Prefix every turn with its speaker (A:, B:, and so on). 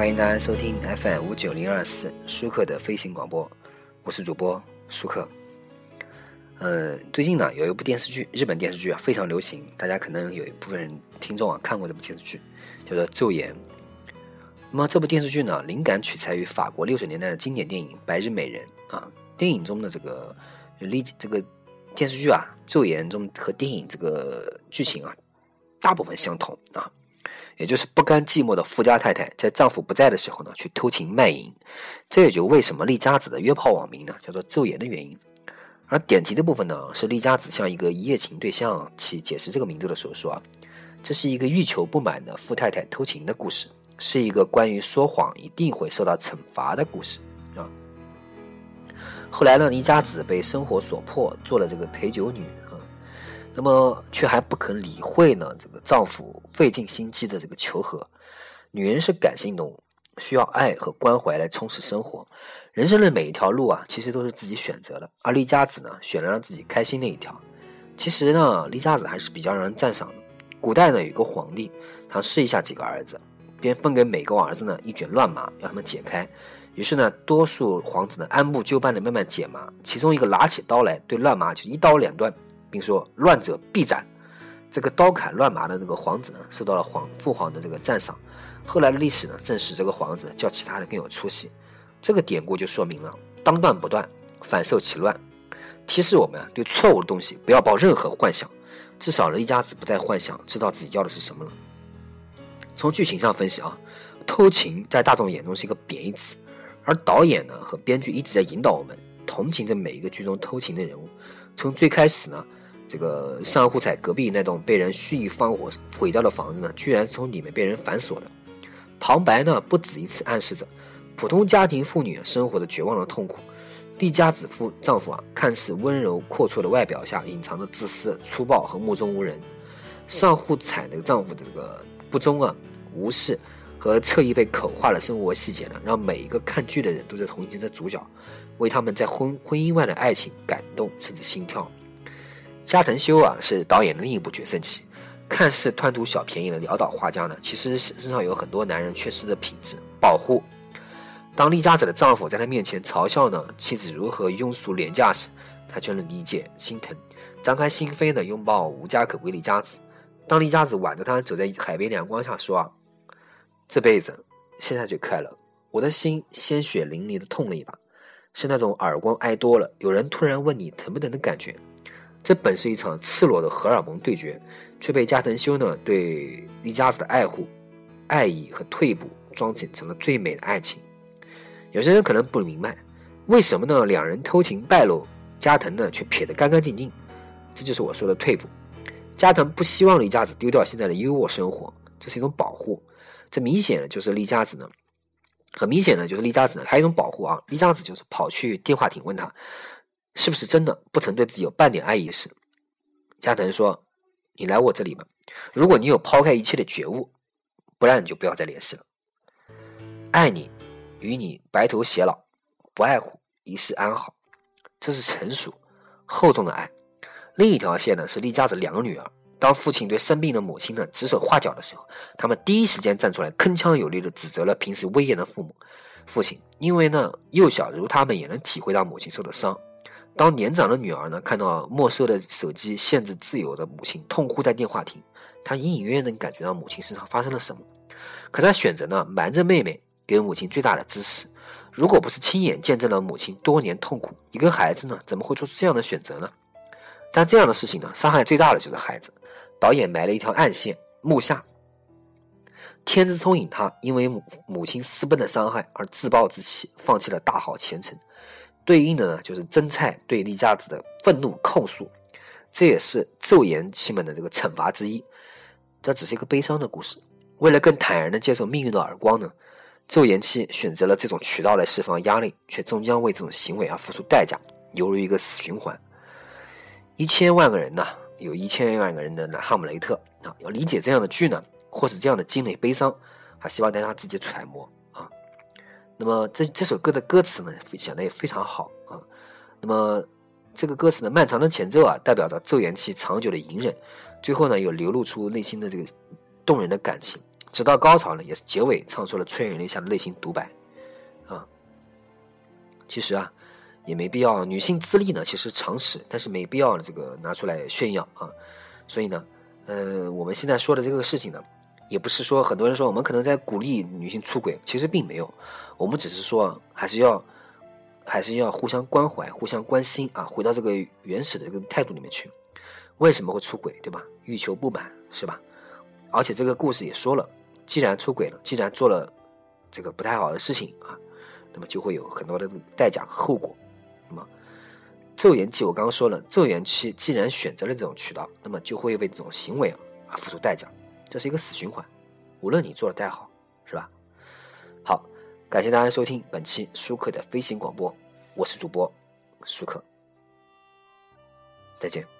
A: 欢迎大家收听 FM 五九零二四舒克的飞行广播，我是主播舒克。呃，最近呢有一部电视剧，日本电视剧啊非常流行，大家可能有一部分人听众啊看过这部电视剧，叫做《昼颜》。那么这部电视剧呢，灵感取材于法国六十年代的经典电影《白日美人》啊。电影中的这个历这个电视剧啊，《昼颜》中和电影这个剧情啊，大部分相同啊。也就是不甘寂寞的富家太太，在丈夫不在的时候呢，去偷情卖淫，这也就为什么丽佳子的约炮网名呢，叫做昼颜的原因。而点题的部分呢，是丽佳子向一个一夜情对象去解释这个名字的时候说啊，这是一个欲求不满的富太太偷情的故事，是一个关于说谎一定会受到惩罚的故事啊。后来呢，丽佳子被生活所迫，做了这个陪酒女。那么却还不肯理会呢？这个丈夫费尽心机的这个求和，女人是感性动物，需要爱和关怀来充实生活。人生的每一条路啊，其实都是自己选择的。而丽佳子呢，选了让自己开心那一条。其实呢，丽佳子还是比较让人赞赏的。古代呢，有一个皇帝，他试一下几个儿子，便分给每个儿子呢一卷乱麻，让他们解开。于是呢，多数皇子呢按部就班的慢慢解麻，其中一个拿起刀来，对乱麻就一刀两断。并说乱者必斩，这个刀砍乱麻的那个皇子呢，受到了皇父皇的这个赞赏。后来的历史呢，证实这个皇子较其他的更有出息。这个典故就说明了当断不断，反受其乱，提示我们啊对错误的东西不要抱任何幻想。至少一家子不再幻想，知道自己要的是什么了。从剧情上分析啊，偷情在大众眼中是一个贬义词，而导演呢和编剧一直在引导我们同情着每一个剧中偷情的人物。从最开始呢。这个上户彩隔壁那栋被人蓄意放火毁掉的房子呢，居然从里面被人反锁了。旁白呢不止一次暗示着普通家庭妇女生活的绝望的痛苦。丽家子夫丈夫啊，看似温柔阔绰的外表下，隐藏着自私、粗暴和目中无人。上户彩的丈夫的这个不忠啊、无视和侧意被口化的生活细节呢，让每一个看剧的人都在同情这主角，为他们在婚婚姻外的爱情感动，甚至心跳。加藤修啊，是导演的另一部决胜戏。看似贪图小便宜的潦倒画家呢，其实身上有很多男人缺失的品质。保护。当丽佳子的丈夫在她面前嘲笑呢妻子如何庸俗廉价时，他却能理解心疼，张开心扉的拥抱无家可归丽佳子。当丽佳子挽着他走在海边阳光下说啊，这辈子现在就快乐，我的心鲜血淋漓的痛了一把，是那种耳光挨多了，有人突然问你疼不疼的感觉。这本是一场赤裸的荷尔蒙对决，却被加藤修呢对丽佳子的爱护、爱意和退步装剪成了最美的爱情。有些人可能不明白，为什么呢？两人偷情败露，加藤呢却撇得干干净净。这就是我说的退步。加藤不希望丽佳子丢掉现在的优渥生活，这是一种保护。这明显的就是丽佳子呢，很明显的就是丽佳子呢还有一种保护啊。丽佳子就是跑去电话亭问他。是不是真的不曾对自己有半点爱意时，加藤说：“你来我这里吧。如果你有抛开一切的觉悟，不然你就不要再联系了。爱你，与你白头偕老；不爱护，一世安好。这是成熟厚重的爱。另一条线呢，是丽佳子两个女儿。当父亲对生病的母亲呢指手画脚的时候，他们第一时间站出来，铿锵有力的指责了平时威严的父母、父亲，因为呢，幼小如他们也能体会到母亲受的伤。”当年长的女儿呢看到没收的手机限制自由的母亲，痛哭在电话亭，她隐隐约约能感觉到母亲身上发生了什么。可她选择呢瞒着妹妹，给母亲最大的支持。如果不是亲眼见证了母亲多年痛苦，一个孩子呢怎么会做出这样的选择呢？但这样的事情呢，伤害最大的就是孩子。导演埋了一条暗线：木下天之聪颖，他因为母母亲私奔的伤害而自暴自弃，放弃了大好前程。对应的呢，就是真菜对丽佳子的愤怒控诉，这也是昼颜妻们的这个惩罚之一。这只是一个悲伤的故事。为了更坦然的接受命运的耳光呢，昼颜妻选择了这种渠道来释放压力，却终将为这种行为而付出代价，犹如一个死循环。一千万个人呢，有一千万个人的《哈姆雷特》啊，要理解这样的剧呢，或是这样的惊雷悲伤，还希望大家自己揣摩。那么这这首歌的歌词呢，想的也非常好啊。那么这个歌词的漫长的前奏啊，代表着周延期长久的隐忍，最后呢又流露出内心的这个动人的感情。直到高潮呢，也是结尾唱出了催人泪下的内心独白，啊，其实啊，也没必要。女性自立呢，其实常识，但是没必要这个拿出来炫耀啊。所以呢，呃，我们现在说的这个事情呢，也不是说很多人说我们可能在鼓励女性出轨，其实并没有，我们只是说还是要还是要互相关怀、互相关心啊，回到这个原始的这个态度里面去。为什么会出轨，对吧？欲求不满，是吧？而且这个故事也说了。既然出轨了，既然做了这个不太好的事情啊，那么就会有很多的代价和后果。那么咒言期，我刚刚说了，咒言期既然选择了这种渠道，那么就会为这种行为啊付出代价，这是一个死循环。无论你做的再好，是吧？好，感谢大家收听本期舒克的飞行广播，我是主播舒克，再见。